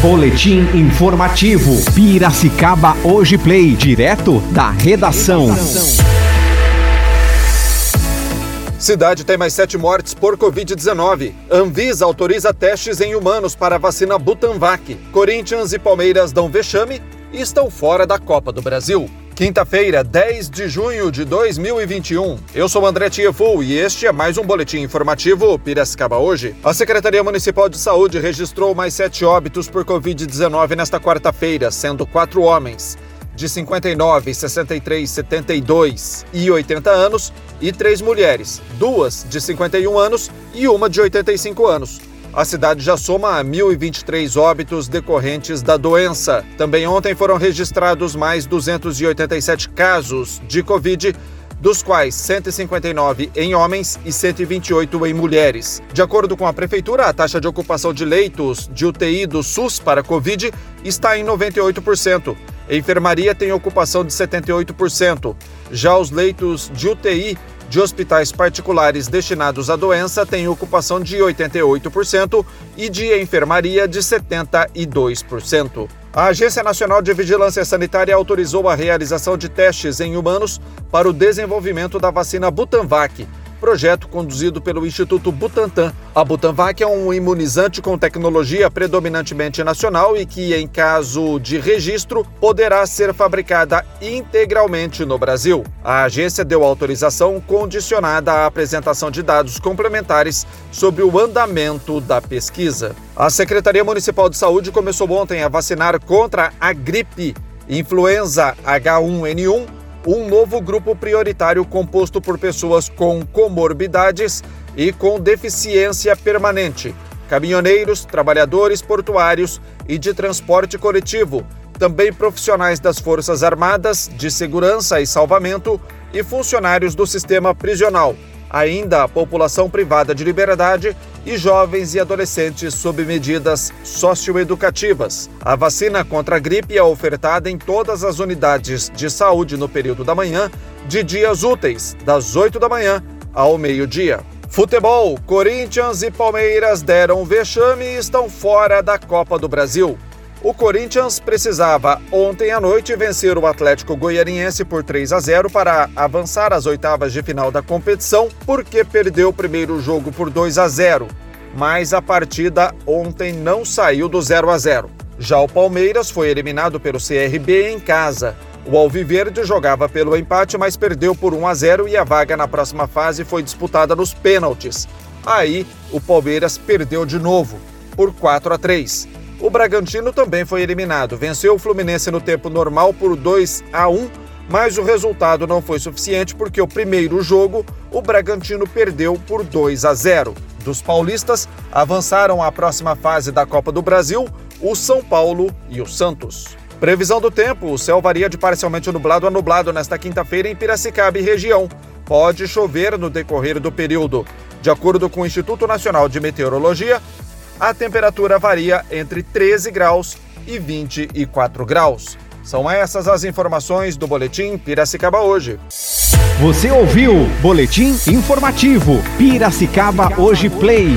Boletim informativo. Piracicaba Hoje Play, direto da redação. Cidade tem mais sete mortes por Covid-19. Anvisa autoriza testes em humanos para a vacina Butanvac. Corinthians e Palmeiras dão vexame e estão fora da Copa do Brasil. Quinta-feira, 10 de junho de 2021. Eu sou André Tieful e este é mais um boletim informativo Piracicaba hoje. A Secretaria Municipal de Saúde registrou mais sete óbitos por Covid-19 nesta quarta-feira, sendo quatro homens de 59, 63, 72 e 80 anos e três mulheres, duas de 51 anos e uma de 85 anos. A cidade já soma 1.023 óbitos decorrentes da doença. Também ontem foram registrados mais 287 casos de Covid, dos quais 159 em homens e 128 em mulheres. De acordo com a Prefeitura, a taxa de ocupação de leitos de UTI do SUS para Covid está em 98%. A enfermaria tem ocupação de 78%. Já os leitos de UTI de hospitais particulares destinados à doença têm ocupação de 88% e de enfermaria de 72%. A Agência Nacional de Vigilância Sanitária autorizou a realização de testes em humanos para o desenvolvimento da vacina Butanvac projeto conduzido pelo Instituto Butantan. A Butanvac é um imunizante com tecnologia predominantemente nacional e que, em caso de registro, poderá ser fabricada integralmente no Brasil. A agência deu autorização condicionada à apresentação de dados complementares sobre o andamento da pesquisa. A Secretaria Municipal de Saúde começou ontem a vacinar contra a gripe, influenza H1N1 um novo grupo prioritário composto por pessoas com comorbidades e com deficiência permanente, caminhoneiros, trabalhadores portuários e de transporte coletivo, também profissionais das Forças Armadas, de Segurança e Salvamento e funcionários do sistema prisional. Ainda a população privada de liberdade e jovens e adolescentes sob medidas socioeducativas. A vacina contra a gripe é ofertada em todas as unidades de saúde no período da manhã, de dias úteis, das 8 da manhã ao meio-dia. Futebol: Corinthians e Palmeiras deram vexame e estão fora da Copa do Brasil. O Corinthians precisava ontem à noite vencer o Atlético Goianiense por 3 a 0 para avançar às oitavas de final da competição, porque perdeu o primeiro jogo por 2 a 0. Mas a partida ontem não saiu do 0 a 0. Já o Palmeiras foi eliminado pelo CRB em casa. O Alviverde jogava pelo empate, mas perdeu por 1 a 0 e a vaga na próxima fase foi disputada nos pênaltis. Aí, o Palmeiras perdeu de novo, por 4 a 3. O Bragantino também foi eliminado. Venceu o Fluminense no tempo normal por 2 a 1, mas o resultado não foi suficiente porque o primeiro jogo o Bragantino perdeu por 2 a 0. Dos paulistas avançaram à próxima fase da Copa do Brasil o São Paulo e o Santos. Previsão do tempo: o céu varia de parcialmente nublado a nublado nesta quinta-feira em Piracicaba e região. Pode chover no decorrer do período. De acordo com o Instituto Nacional de Meteorologia, a temperatura varia entre 13 graus e 24 graus. São essas as informações do Boletim Piracicaba hoje. Você ouviu Boletim Informativo Piracicaba Hoje Play.